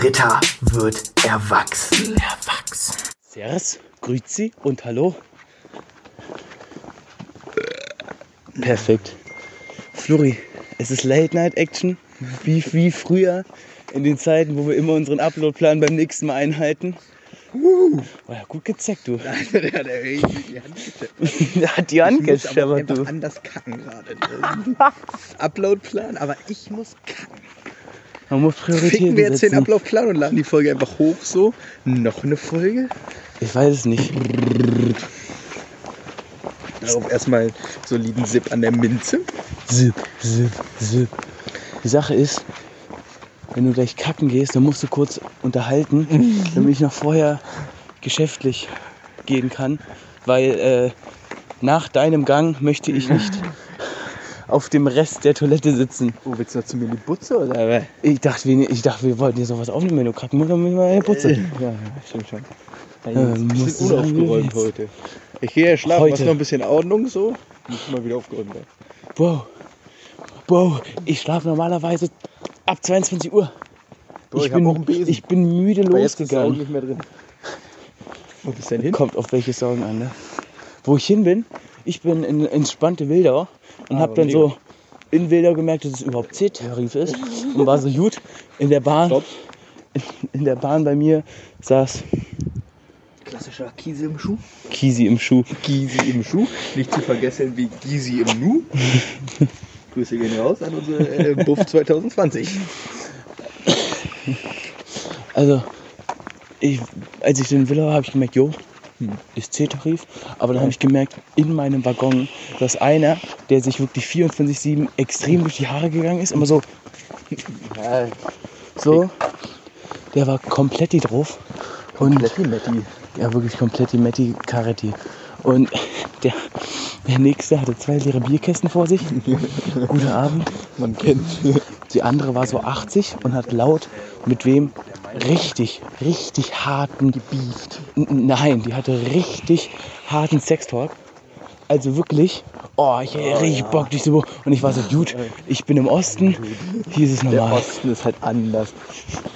Britta wird erwachsen. Erwachsen. Servus, Grüezi und Hallo. Perfekt. Flori, es ist Late Night Action, wie, wie früher in den Zeiten, wo wir immer unseren Uploadplan beim nächsten Mal einhalten. Uh. Oh ja, gut gezeckt, du. Der hat die Hand gescheppert. Der hat die Hand Ich muss aber du. anders kacken gerade. Uploadplan, aber ich muss kacken. Man muss Prioritäten Ficken wir jetzt den setzen. Uploadplan und laden die Folge einfach hoch so. Noch eine Folge. Ich weiß es nicht. Darauf erstmal soliden Sip an der Minze. Zip, zip, zip. Die Sache ist, wenn du gleich kacken gehst, dann musst du kurz unterhalten, damit ich noch vorher geschäftlich gehen kann, weil äh, nach deinem Gang möchte ich nicht auf dem Rest der Toilette sitzen. Oh, willst du noch zu mir die Butze oder? was? Ich dachte, wir, ich dachte, wir wollten jetzt noch was aufnehmen, wenn du kacken musst, dann müssen wir eine Putze. Ja, stimmt schon. Ja, musst bisschen unaufgeräumt heute. Ich gehe ja schlafen, Heute. hast noch ein bisschen Ordnung so. Muss mal wieder aufgeräumt werden. Wow. Wow, ich schlafe normalerweise ab 22 Uhr. Bro, ich ich, bin, auch einen Besen. ich bin müde Aber jetzt ist losgegangen. nicht mehr drin. Wo bist du denn hin? Kommt auf welche Sorgen an, ne? Wo ich hin bin, ich bin in entspannte Wildau und Ah, habe dann mega. so in Wildau gemerkt, dass es überhaupt C-Tarif ist und war so gut. In der Bahn, in, in der Bahn bei mir saß Klassischer Kiese im Schuh. Kisi im Schuh. Gysi im Schuh. Nicht zu vergessen wie Gysi im Nu. Grüße gehen raus an unsere äh, Buff 2020. Also, ich, als ich in Villa war, habe ich gemerkt, jo, ist C-Tarif. Aber dann habe ich gemerkt, in meinem Waggon, dass einer, der sich wirklich 24-7 extrem durch die Haare gegangen ist, immer so, so, der war komplett drauf. Und Letti Metti. ja, wirklich komplett die Metti Caretti. Und der, der nächste hatte zwei leere Bierkästen vor sich. Guten Abend. Man kennt. Die andere war so 80 und hat laut mit wem richtig, richtig harten gebieft. Nein, die hatte richtig harten Sextalk. Also wirklich, oh, ich hätte richtig Bock, dich so. Und ich war so, gut, ich bin im Osten, hier ist es Der normal. Osten ist halt anders.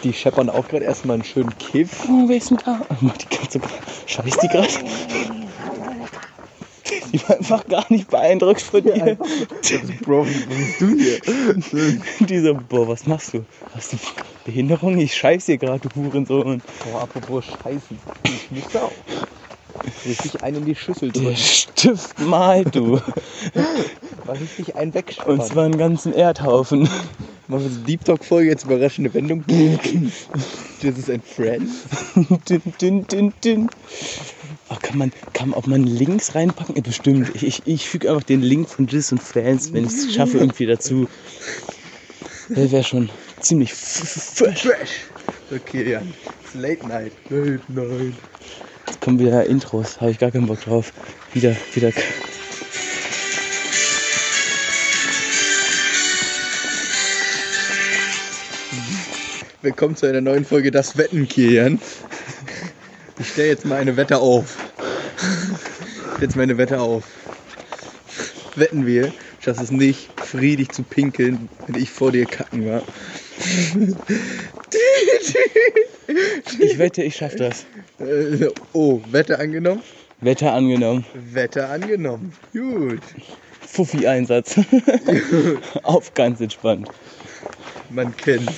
Die scheppern auch gerade erstmal einen schönen Kiff. Oh, denn da? Oh, die ganze Scheiß die gerade. Die war einfach gar nicht beeindruckt von dir. Bro, was bist du hier? Die so, boah, was machst du? Hast du Behinderung? Ich scheiß hier gerade, du Hurensohn. Boah, apropos Scheißen. Ich müsste auch. Richtig einen in die Schüssel Der drücken. Stift malt, du. War richtig einen wegspannen. Und zwar einen ganzen Erdhaufen. Machen wir so Deep Talk Folge, jetzt überraschende Wendung. Das ist ein Friend. Din, din, din, din. Ach, kann man, kann man, ob man Links reinpacken? Ja, bestimmt. Ich, ich, ich füge einfach den Link von Jizz und Fans, wenn ich es schaffe, irgendwie dazu. Das wäre schon ziemlich fresh. Fresh. Okay, ja. It's Late Night. Late Night. Jetzt kommen wieder Intros, habe ich gar keinen Bock drauf. Wieder, wieder. Willkommen zu einer neuen Folge Das Wetten, Kilian. Ich stelle jetzt mal eine Wette auf. Jetzt meine Wette auf. Wetten wir, schaffst es nicht, friedlich zu pinkeln, wenn ich vor dir kacken war. Ich wette, ich schaffe das. Äh, Oh, Wette angenommen? Wetter angenommen. Wette angenommen. Gut. Fuffi-Einsatz. Auf ganz entspannt. Man kennt's.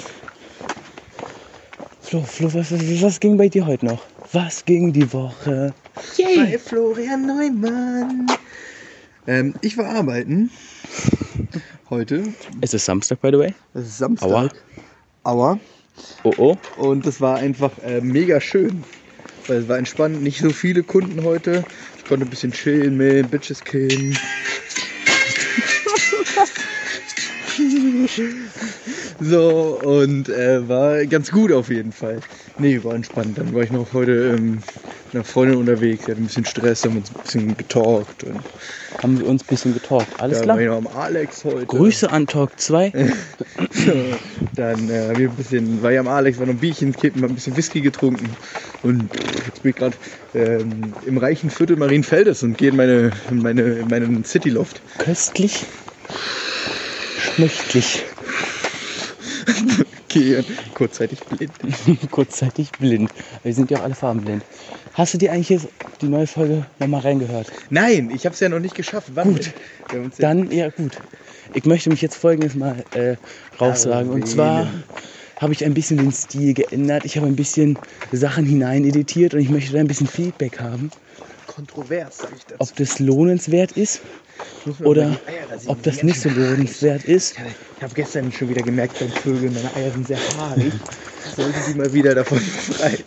Flo, Flo, was, was, was ging bei dir heute noch? Was ging die Woche? Bei Florian Neumann. Ähm, ich war arbeiten. Heute. Es ist Samstag, by the way. Es ist Samstag. Aua. Aua. Oh oh. Und es war einfach äh, mega schön. Weil es war entspannt, nicht so viele Kunden heute. Ich konnte ein bisschen chillen mit Bitches killen. so, und äh, war ganz gut auf jeden Fall. Nee, war entspannt. Dann war ich noch heute ähm, mit einer Freundin unterwegs. Wir hatten ein bisschen Stress, haben uns ein bisschen getalkt. Und Haben wir uns ein bisschen getalkt. Alles klar. war ich noch am Alex heute. Grüße an Talk 2. Dann äh, ich ein bisschen, war ich am Alex, war noch ein Bierchen kippen, hab ein bisschen Whisky getrunken und jetzt bin ich gerade ähm, im reichen Viertel Marienfeldes und gehe in meine, in meine, in meinen Cityloft. Köstlich. Schmächtlich. kehren. Kurzzeitig blind. Kurzzeitig blind. Wir sind ja auch alle farbenblind. Hast du dir eigentlich jetzt die neue Folge nochmal reingehört? Nein, ich habe es ja noch nicht geschafft. Wann Gut. Dann, ja gut. Ich möchte mich jetzt folgendes mal äh, raussagen. Und zwar habe ich ein bisschen den Stil geändert. Ich habe ein bisschen Sachen hineineditiert und ich möchte da ein bisschen Feedback haben, kontrovers, sag ich dazu. ob das lohnenswert ist oder rasieren, ob das nicht so lohnenswert ist. Ich habe gestern schon wieder gemerkt beim Vögeln, meine Eier sind sehr haarig. Sollen sie mal wieder davon frei.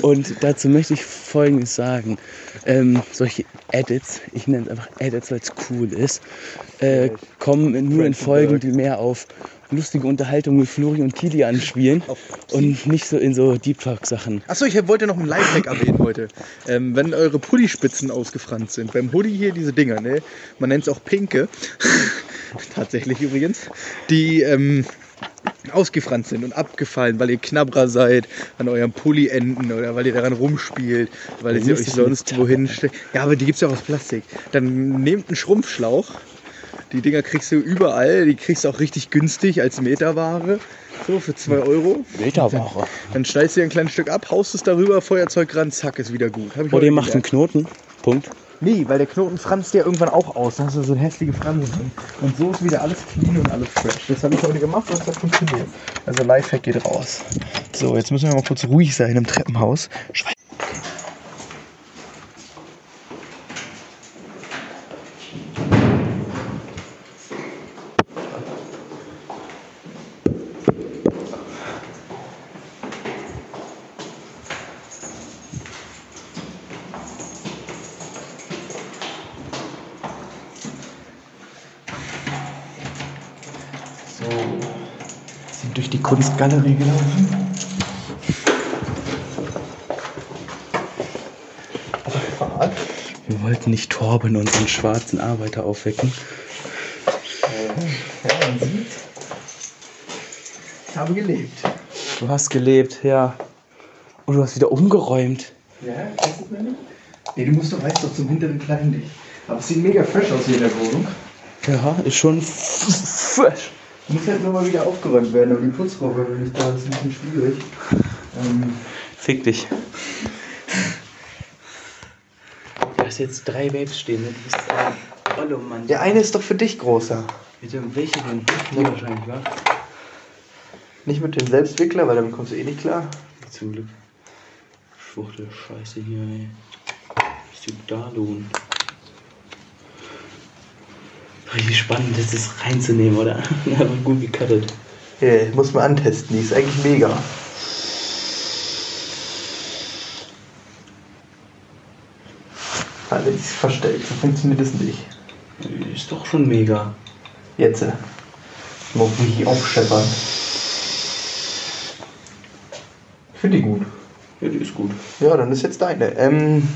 Und dazu möchte ich Folgendes sagen. Ähm, solche Edits, ich nenne es einfach Edits, weil es cool ist, äh, kommen nur in Folgen, die mehr auf lustige Unterhaltung mit Flori und Kili anspielen Auf und nicht so in so Deep Talk-Sachen. Achso, ich wollte noch einen Lifehack erwähnen heute. Ähm, wenn eure Pullispitzen ausgefranst sind, beim Hoodie hier diese Dinger, ne? man nennt es auch Pinke, tatsächlich übrigens, die ähm, ausgefranst sind und abgefallen, weil ihr Knabberer seid an eurem Pulli-Enden oder weil ihr daran rumspielt, weil ihr musst euch sonst wohin steckt. Ja, aber die gibt es ja auch aus Plastik. Dann nehmt einen Schrumpfschlauch. Die Dinger kriegst du überall, die kriegst du auch richtig günstig als Meterware. So, für 2 Euro. Meterware. Dann schneidest du dir ein kleines Stück ab, haust es darüber, Feuerzeug ran, zack, ist wieder gut. Hab ich Oder heute ihr macht einen. Knoten. Punkt. Nee, weil der Knoten franzt ja irgendwann auch aus. Da hast du so eine hässliche Franse drin. Und so ist wieder alles clean und alles fresh. Das habe ich heute gemacht und das hat funktioniert. Also Lifehack geht raus. So, jetzt müssen wir mal kurz ruhig sein im Treppenhaus. Schwein. Sind durch die Kunstgalerie gelaufen. Wir wollten nicht Torben, unseren schwarzen Arbeiter, aufwecken. Ja, man sieht. Ich habe gelebt. Du hast gelebt, ja. Und du hast wieder umgeräumt. Ja, kennst du das nicht? Nee, du musst doch weißt doch zum hinteren kleinen Licht. Aber es sieht mega fresh aus hier in der Wohnung. Ja, ist schon fresh. Muss halt nur mal wieder aufgeräumt werden, aber die Putzfrau war nicht da, das ist ein bisschen schwierig. Ähm, Fick dich. Du hast jetzt drei Babes stehen, ne? Du bist ein Ollo, Mann. der eine ist doch für dich großer. Bitte, welche denn? Die wahrscheinlich, wa? Nicht mit dem Selbstwickler, weil damit kommst du eh nicht klar. Zum Glück. Schwuchte Scheiße hier, ey. Bist du da lohnen? Richtig spannend, das ist reinzunehmen, oder? Aber gut gecuttet. Ja, muss man antesten, die ist eigentlich mega. Also die ist verstellt, so funktioniert es nicht. Ist doch schon mega. Jetzt. Mal richtig aufscheppern. Ich finde die gut. Ja, die ist gut. Ja, dann ist jetzt deine. Ähm,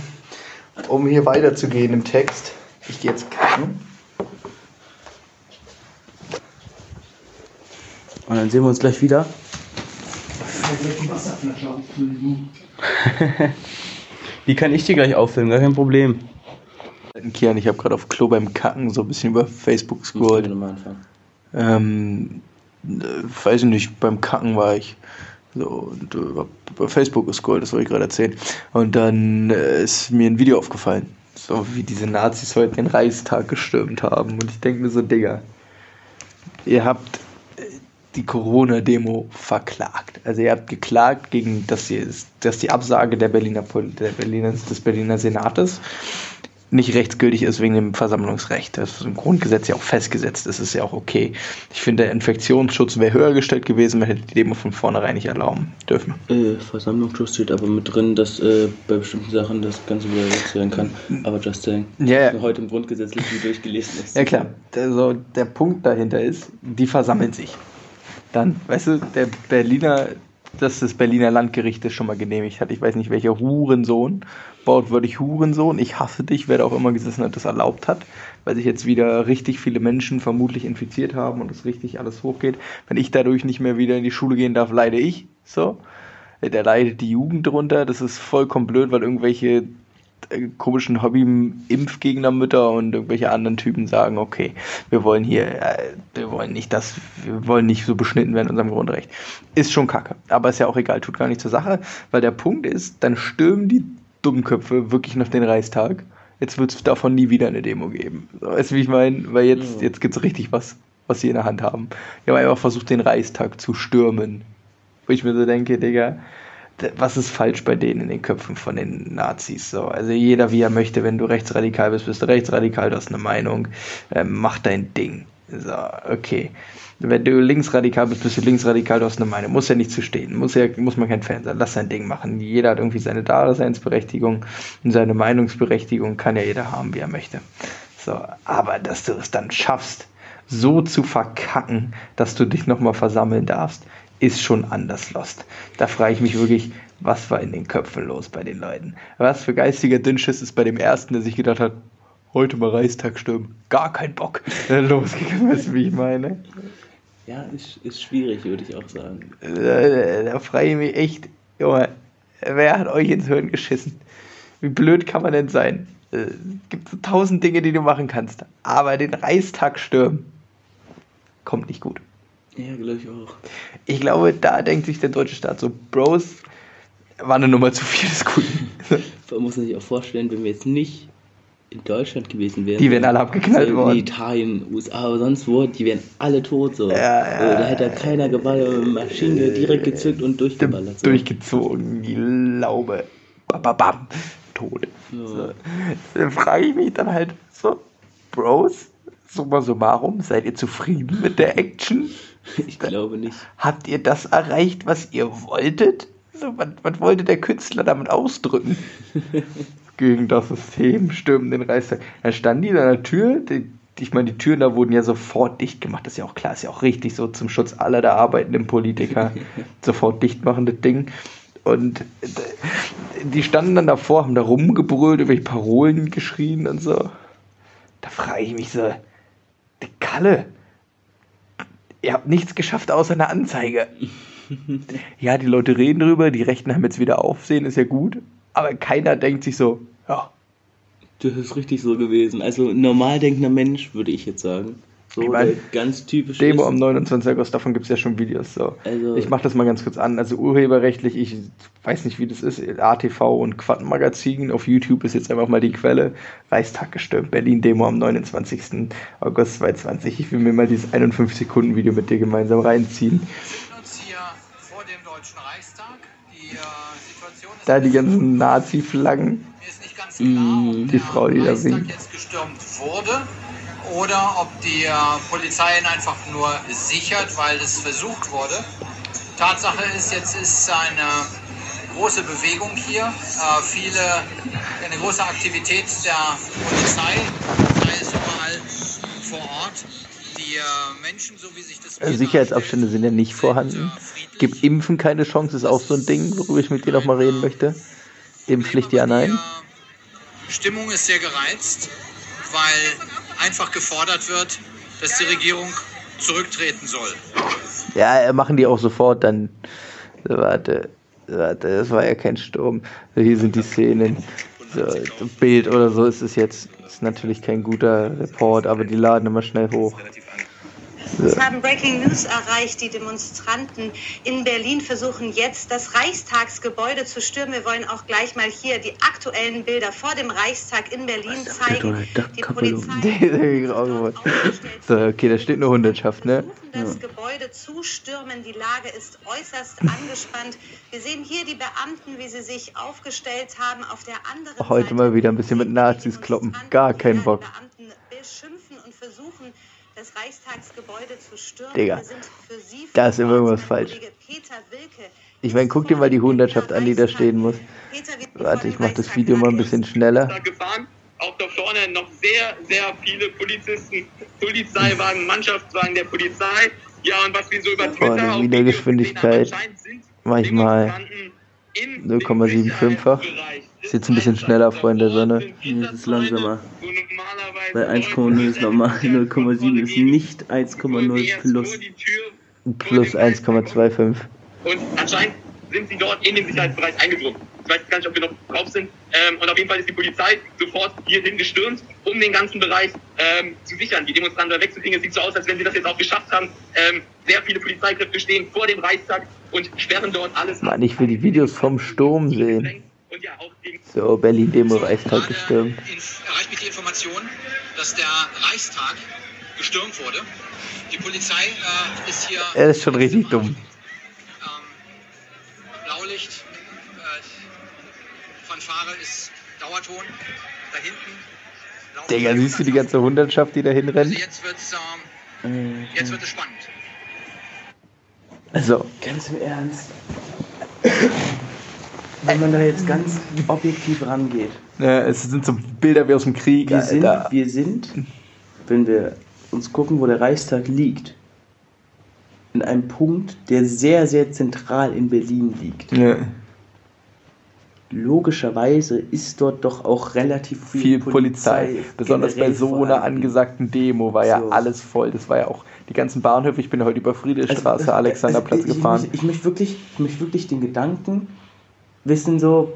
um hier weiterzugehen im Text. Ich gehe jetzt kacken. Und dann sehen wir uns gleich wieder. Die kann ich dir gleich auffilmen, gar kein Problem. Kian, ich habe gerade auf Klo beim Kacken so ein bisschen über Facebook anfangen. Ähm, äh, weiß ich nicht, beim Kacken war ich so und äh, bei Facebook gescrollt, das wollte ich gerade erzählen. Und dann äh, ist mir ein Video aufgefallen, so wie diese Nazis heute den Reichstag gestürmt haben. Und ich denke mir so, Digga, ihr habt die Corona-Demo verklagt. Also ihr habt geklagt gegen, dass die, dass die Absage der Berliner, der Berliner, des Berliner Senates nicht rechtsgültig ist wegen dem Versammlungsrecht. Das ist im Grundgesetz ja auch festgesetzt. Das ist ja auch okay. Ich finde, der Infektionsschutz wäre höher gestellt gewesen, man hätte die Demo von vornherein nicht erlauben dürfen. Äh, Versammlungsschutz steht aber mit drin, dass äh, bei bestimmten Sachen das Ganze widersetzt werden kann. Aber just saying. Mir heute im Grundgesetz nicht durchgelesen ist. Ja klar, also der Punkt dahinter ist, die versammeln sich. Dann, weißt du, der Berliner, dass das Berliner Landgericht das schon mal genehmigt hat. Ich weiß nicht, welcher Hurensohn, wortwörtlich Hurensohn, ich hasse dich, wer da auch immer gesessen hat, das erlaubt hat, weil sich jetzt wieder richtig viele Menschen vermutlich infiziert haben und es richtig alles hochgeht. Wenn ich dadurch nicht mehr wieder in die Schule gehen darf, leide ich. So. Da leidet die Jugend drunter. Das ist vollkommen blöd, weil irgendwelche komischen Hobby-Impfgegnermütter und irgendwelche anderen Typen sagen, okay, wir wollen hier, äh, wir wollen nicht das, wir wollen nicht so beschnitten werden in unserem Grundrecht. Ist schon kacke. Aber ist ja auch egal, tut gar nicht zur Sache, weil der Punkt ist, dann stürmen die Dummköpfe wirklich nach den Reichstag. Jetzt wird es davon nie wieder eine Demo geben. Weißt du, wie ich meine? Weil jetzt, Ja. jetzt gibt es richtig was, was sie in der Hand haben. Die haben einfach versucht, den Reichstag zu stürmen. Wo ich mir so denke, Digga, was ist falsch bei denen in den Köpfen von den Nazis? So, also jeder wie er möchte, wenn du rechtsradikal bist, bist du rechtsradikal, du hast eine Meinung, ähm, mach dein Ding. So, okay. Wenn du linksradikal bist, bist du linksradikal, du hast eine Meinung. Muss ja nicht zu stehen. Muss ja, muss man kein Fan sein. Lass sein Ding machen. Jeder hat irgendwie seine Daseinsberechtigung und seine Meinungsberechtigung kann ja jeder haben, wie er möchte. So, aber dass du es dann schaffst, so zu verkacken, dass du dich nochmal versammeln darfst, ist schon anders lost. Da frage ich mich wirklich, was war in den Köpfen los bei den Leuten? Was für geistiger Dünnschiss ist bei dem Ersten, der sich gedacht hat, heute mal Reichstag stürmen. Gar kein Bock. Losgegangen, du, wie ich meine? Ja, ist, ist schwierig, würde ich auch sagen. Äh, Da frage ich mich echt, Junge, wer hat euch ins Hirn geschissen? Wie blöd kann man denn sein? Äh, Es gibt so tausend Dinge, die du machen kannst. Aber den Reichstag stürmen kommt nicht gut. Ja, glaube ich auch. Ich glaube, da denkt sich der deutsche Staat so, Bros, war eine Nummer zu viel des Guten. Man muss sich auch vorstellen, wenn wir jetzt nicht in Deutschland gewesen wären. Die wären alle abgeknallt so worden. In Italien, USA oder sonst wo, die wären alle tot so. Ja, ja. Also, da hätte keiner Gewalt, Maschine direkt gezückt und durchgeballert. So. Durchgezogen, die Laube. Bam, bam, bam. Tot. Ja. So. Dann frage ich mich dann halt so, Bros, summa summarum, seid ihr zufrieden mit der Action? Ich glaube nicht. Habt ihr das erreicht, was ihr wolltet? So, was, was wollte der Künstler damit ausdrücken? Gegen das System stürmen den Reichstag. Da standen die an der Tür. Die, ich meine, die Türen da wurden ja sofort dicht gemacht. Das ist ja auch klar, ist ja auch richtig so zum Schutz aller der arbeitenden Politiker. sofort dicht machen, das Ding. Und äh, die standen dann davor, haben da rumgebrüllt, irgendwelche Parolen geschrien und so. Da frage ich mich so, Kalle, ihr habt nichts geschafft außer eine Anzeige. ja, die Leute reden drüber, die Rechten haben jetzt wieder Aufsehen, ist ja gut. Aber keiner denkt sich so, ja, Das ist richtig so gewesen. Also normal denkender Mensch, würde ich jetzt sagen. So, Ich mein, der ganz typisch Demo ist. am 29. August, davon gibt es ja schon Videos. So. Also- ich mache das mal ganz kurz an. Also urheberrechtlich, ich weiß nicht, wie das ist. ATV und Quantenmagazin auf YouTube ist jetzt einfach mal die Quelle. Reichstag gestürmt, Berlin-Demo am 29. August 2020. Ich will mir mal dieses 51-Sekunden-Video mit dir gemeinsam reinziehen. befinden uns hier vor dem Deutschen Reichstag. Die äh, Situation ist Da die ganzen Nazi-Flaggen. mir ist nicht ganz klar, ob die der Frau, die da Reichstag winkt. jetzt gestürmt wurde oder ob die äh, Polizei ihn einfach nur sichert, weil es versucht wurde. Tatsache ist, jetzt ist eine große Bewegung hier, äh, viele, eine große Aktivität der Polizei, sei es überall vor Ort. Die äh, Menschen, so wie sich das Sicherheitsabstände sind ja nicht vorhanden. Gibt Impfen keine Chance, ist auch so ein Ding, worüber ich mit dir noch mal reden möchte. Impfpflicht ja, nein. Die Stimmung ist sehr gereizt, weil einfach gefordert wird, dass die Regierung zurücktreten soll. Ja, äh, machen die auch sofort dann. So, Warte, warte, das war ja kein Sturm. Hier sind die Szenen. So, Bild oder so ist es jetzt. Ist natürlich kein guter Report, aber die laden immer schnell hoch. Es haben Breaking News erreicht. Die Demonstranten in Berlin versuchen jetzt, das Reichstagsgebäude zu stürmen. Wir wollen auch gleich mal hier die aktuellen Bilder vor dem Reichstag in Berlin zeigen. Die Polizei. So, okay, da steht eine Hundertschaft, ne? versuchen, das Gebäude zu stürmen. Die Lage ist äußerst angespannt. Wir sehen hier die Beamten, wie sie sich aufgestellt haben. Auf der anderen Heute Seite mal wieder ein bisschen mit Nazis kloppen. Gar keinen Bock. Beamten beschimpfen und versuchen, das Reichstagsgebäude zu stürmen. Digga, da ist immer irgendwas falsch. Ich meine, guck dir mal die Hundertschaft an, die da stehen muss. Warte, ich mach das Video mal ein bisschen schneller. Auch da vorne noch sehr, sehr viele Polizisten, Polizeiwagen, Mannschaftswagen der Polizei. Ja, und was wir so über Twitter Vorne auf wieder Videos Geschwindigkeit. gesehen haben, anscheinend sind Manchmal Demonstranten in 0,75-fach. Ist jetzt ein bisschen schneller, Freunde der Sonne. Nee, es ist langsamer. Bei 1,0 ist normal, 0,7 ist nicht 1,0 plus. Plus 1,25. Und anscheinend sind sie dort in den Sicherheitsbereich eingedrungen. weiß gar nicht, ob wir noch drauf sind. Ähm, und auf jeden Fall ist die Polizei sofort hierhin gestürmt, um den ganzen Bereich ähm, zu sichern, die Demonstranten da wegzukriegen. Es sieht so aus, als wenn sie das jetzt auch geschafft haben. Ähm, sehr viele Polizeikräfte stehen vor dem Reichstag und sperren dort alles. Mann, ich will die Videos vom Sturm sehen. Und ja, auch So, Berlin-Demo Reichstag Gerade gestürmt. erreicht mich die Information, dass der Reichstag gestürmt wurde. Die Polizei äh, ist hier. Er ist schon richtig dumm. Ähm, Blaulicht, äh, Fanfare ist Dauerton. Da hinten. Digga, siehst du die ganze Hundertschaft, die da Also hinrennt? jetzt wird's, ähm, jetzt wird es spannend. Also, Ganz im Ernst. Wenn man da jetzt ganz objektiv rangeht. äh, es sind so Bilder wie aus dem Krieg, Wir sind, wir sind, wenn wir uns gucken, wo der Reichstag liegt, in einem Punkt, der sehr, sehr zentral in Berlin liegt. Ja, Logischerweise ist dort doch auch relativ viel, viel Polizei. Besonders bei so einer angesagten Demo war ja So. alles voll. Das war ja auch die ganzen Bahnhöfe. Ich bin heute über Friedrichstraße, Also, Alexanderplatz also, ich, gefahren. Ich, ich, möchte wirklich, ich möchte wirklich den Gedanken wissen, so,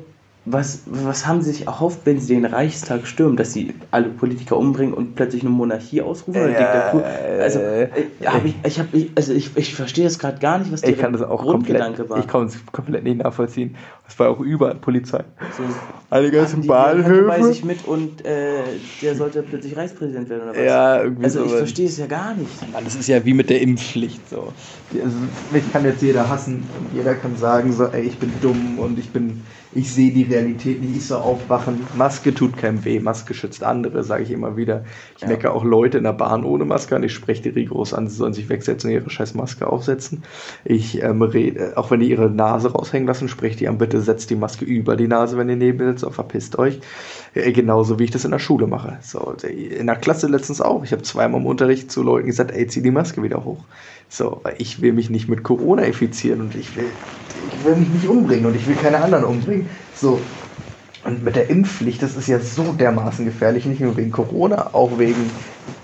was, was haben sie sich erhofft, wenn sie den Reichstag stürmen, dass sie alle Politiker umbringen und plötzlich eine Monarchie ausrufen oder Äh, Diktatur? Also, äh, äh, hab ich, ich, hab, ich, also ich, ich verstehe das gerade gar nicht, was Ich deren kann das auch komplett, Grundgedanke war. ich kann es komplett nicht nachvollziehen. Es war auch überall Polizei. so, Alle ganzen die Hand bei Bahnhöfe. sich mit und äh, der sollte plötzlich Reichspräsident werden oder was? Ja, irgendwie Also ich sowas. verstehe es ja gar nicht. Mann, das ist ja wie mit der Impfpflicht so. Also, mich kann jetzt jeder hassen und jeder kann sagen so, ey, ich bin dumm und ich bin, ich sehe die Realität nicht, ich soll aufwachen. Maske tut keinem weh, Maske schützt andere, sage ich immer wieder. Ich Ja. merke auch Leute in der Bahn ohne Maske an, ich spreche die rigoros an, sie sollen sich wegsetzen und ihre scheiß Maske aufsetzen. Ich ähm, rede, auch wenn die ihre Nase raushängen lassen, spreche die an, bitte setzt die Maske über die Nase, wenn ihr neben sitzt, oder verpisst euch. Äh, Genauso wie ich das in der Schule mache. So, in der Klasse letztens auch. Ich habe zweimal im Unterricht zu Leuten gesagt, ey, zieh die Maske wieder hoch. So, weil ich will mich nicht mit Corona infizieren und ich will, ich will mich nicht umbringen und ich will keine anderen umbringen. So. Und mit der Impfpflicht, das ist ja so dermaßen gefährlich, nicht nur wegen Corona, auch wegen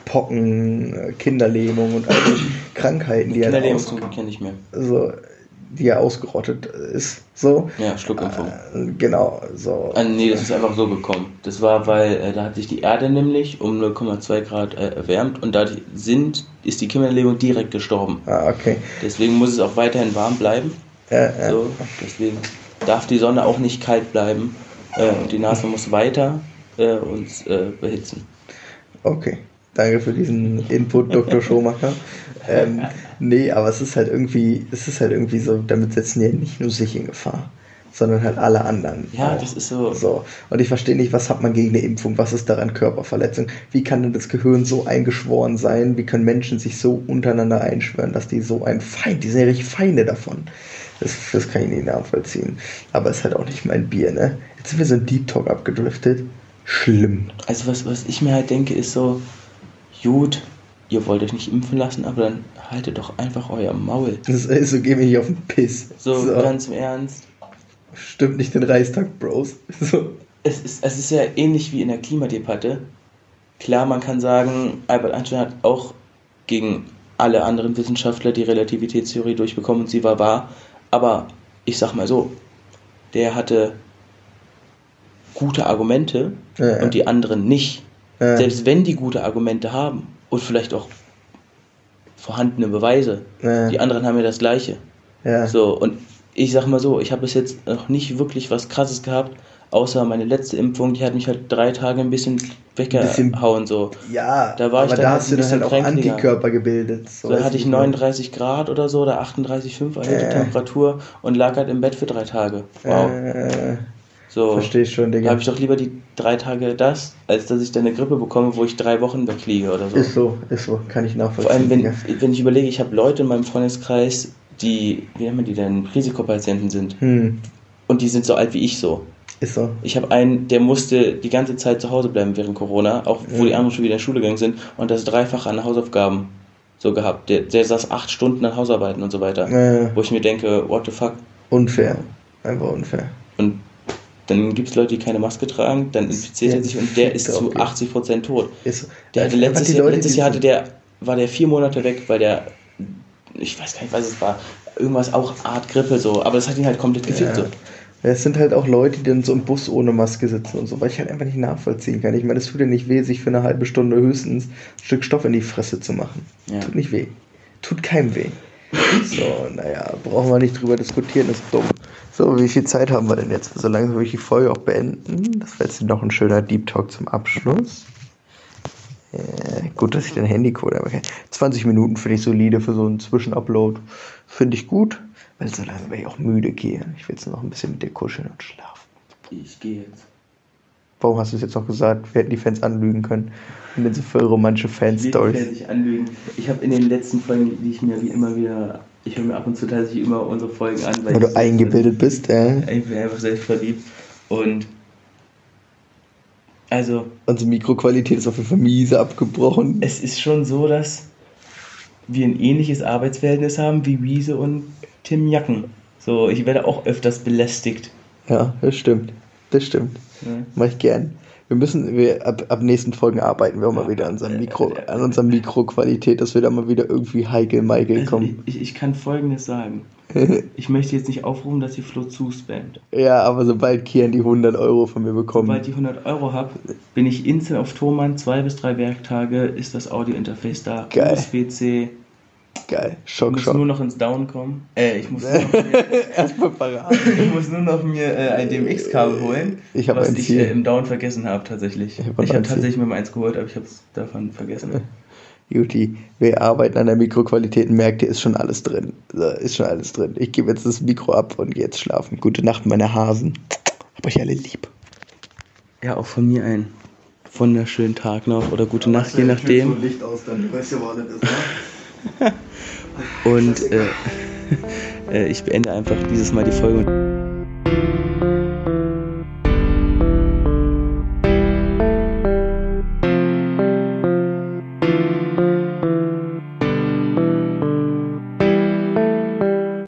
Pocken, äh, Kinderlähmung und all die Krankheiten, die ja, zum Glück kenne ich mehr. so, die ja ausgerottet ist. So. Ja, Schluckimpfung. Äh, Genau, so. Ah, nee, das ist einfach so gekommen. Das war, weil äh, da hat sich die Erde nämlich um 0,2 Grad äh, erwärmt und dadurch sind, ist die Kinderlähmung direkt gestorben. Ah, okay. Deswegen muss es auch weiterhin warm bleiben. Ja. So, deswegen darf die Sonne auch nicht kalt bleiben. Äh, und die Nase muss weiter äh, uns äh, behitzen. Okay. Danke für diesen Input, Dr. Schomacher. Ähm, nee, aber es ist halt irgendwie, es ist halt irgendwie so, damit setzen ja nicht nur sich in Gefahr, sondern halt alle anderen. Ja, auch. das ist so. So. Und ich verstehe nicht, was hat man gegen eine Impfung? Was ist daran Körperverletzung? Wie kann denn das Gehirn so eingeschworen sein? Wie können Menschen sich so untereinander einschwören, dass die so ein Feind, die sind ja richtig Feinde davon. Das, das kann ich nicht nachvollziehen. Aber es ist halt auch nicht mein Bier, ne? Jetzt sind wir so ein Deep Talk abgedriftet. Schlimm. Also was, was ich mir halt denke, ist so, gut, ihr wollt euch nicht impfen lassen, aber dann haltet doch einfach euer Maul. Das ist so, geh mir nicht auf den Piss. So, ganz im Ernst. Stimmt nicht den Reichstag, Bros. So. Es ist, es ist ja ähnlich wie in der Klimadebatte. Klar, man kann sagen, Albert Einstein hat auch gegen alle anderen Wissenschaftler die Relativitätstheorie durchbekommen und sie war wahr. Aber ich sag mal so, der hatte gute Argumente Ja, ja. und die anderen nicht. Ja. Selbst wenn die gute Argumente haben und vielleicht auch vorhandene Beweise, Ja. die anderen haben ja das Gleiche. Ja. So, und ich sag mal so, ich habe bis jetzt noch nicht wirklich was krasses gehabt, außer meine letzte Impfung, die hat mich halt drei Tage ein bisschen weggehauen. So. Ja, Da war ich aber dann da halt hast ein du dann halt auch kränklicher. Antikörper gebildet. So, weißt da hatte ich meine? 39 Grad oder so oder 38,5 erhöhte Äh. Temperatur und lag halt im Bett für drei Tage. Wow. Äh, so. verstehe ich schon, Da Digga. habe ich doch lieber die drei Tage das, als dass ich dann eine Grippe bekomme, wo ich drei Wochen wegliege oder so. Ist so, ist so, kann ich nachvollziehen. Vor allem, wenn, wenn ich überlege, ich habe Leute in meinem Freundeskreis, die, wie nennt man die denn, Risikopatienten sind. Hm, Und die sind so alt wie ich so. ist so. Ich habe einen, der musste die ganze Zeit zu Hause bleiben während Corona, auch wo Ja. die anderen schon wieder in die Schule gegangen sind und das dreifache an Hausaufgaben so gehabt. Der, der saß acht Stunden an Hausarbeiten und so weiter. Äh, Wo ich mir denke, what the fuck? unfair. Einfach unfair. Und dann gibt es Leute, die keine Maske tragen, dann infiziert er sich und der ist zu geht. 80% tot. Ist so. Der hatte letztes, Jahr, letztes Jahr hatte der, war der vier Monate weg, weil der, ich weiß gar nicht, was es war, irgendwas auch Art Grippe so, aber das hat ihn halt komplett gefickt Ja. so. Es sind halt auch Leute, die dann so im Bus ohne Maske sitzen und so, weil ich halt einfach nicht nachvollziehen kann. Ich meine, es tut ja nicht weh, sich für eine halbe Stunde höchstens ein Stück Stoff in die Fresse zu machen. Ja. Tut nicht weh. Tut keinem weh. So, naja, brauchen wir nicht drüber diskutieren, ist dumm. So, wie viel Zeit haben wir denn jetzt? So langsam würde ich die Folge auch beenden. Das wäre jetzt noch ein schöner Deep Talk zum Abschluss. Äh, gut, dass ich den Handycode habe. Okay. 20 Minuten finde ich solide für so einen Zwischenupload. Finde ich gut, weil so langsam werde ich auch müde gehen. Ich will jetzt noch ein bisschen mit dir kuscheln und schlafen. Ich gehe jetzt. Warum hast du es jetzt noch gesagt? Wir hätten die Fans anlügen können. Und dann so voll romantische Ich will Fan-Stories. sich anlügen. Ich habe in den letzten Folgen, die ich mir wie immer wieder, ich höre mir ab und zu tatsächlich immer unsere Folgen an, Weil ich du eingebildet bist, äh. Ich bin einfach selbst verliebt. Und also Unsere Mikroqualität ist auf jeden Fall miese abgebrochen. es ist schon so, dass wir ein ähnliches Arbeitsverhältnis haben wie Wiese und Tim Jacken. So, ich werde auch öfters belästigt. Ja, das stimmt. Das stimmt. Ja. Mach ich gern. Wir müssen, wir, ab, ab nächsten Folgen arbeiten wir auch mal wieder an unserem Mikro, an unserer Mikroqualität, dass wir da mal wieder irgendwie heikel Michael Also kommen. ich, ich kann folgendes sagen. Ich möchte jetzt nicht aufrufen, dass ihr Flo zuspammt. Ja, aber sobald Kian die 100 Euro von mir bekommt, Sobald ich 100 Euro habe, bin ich instant auf Thomann. Zwei bis drei Werktage ist das Audiointerface da. Geil. USB-C. Geil, Ich Schock, muss nur noch ins Down kommen. Äh, ich muss nur noch mir, Erstmal parat. ich muss nur noch mir äh, ein DMX-Kabel holen, Ich hab was eins ich hier. äh, im Down vergessen habe tatsächlich. Ich Ich hab habe hier. tatsächlich mir mal eins geholt, aber ich habe es davon vergessen. Juti, wir arbeiten an der Mikroqualität, merkt ihr, ist schon alles drin. So, Ist schon alles drin. Ich gebe jetzt das Mikro ab und gehe jetzt schlafen. Gute Nacht, meine Hasen. Hab euch alle lieb. Ja, auch von mir ein wunderschönen Tag noch oder gute Nacht, je nachdem. Licht aus, dann weißt du, wo alles ist. Und äh, äh, ich beende einfach dieses Mal die Folge.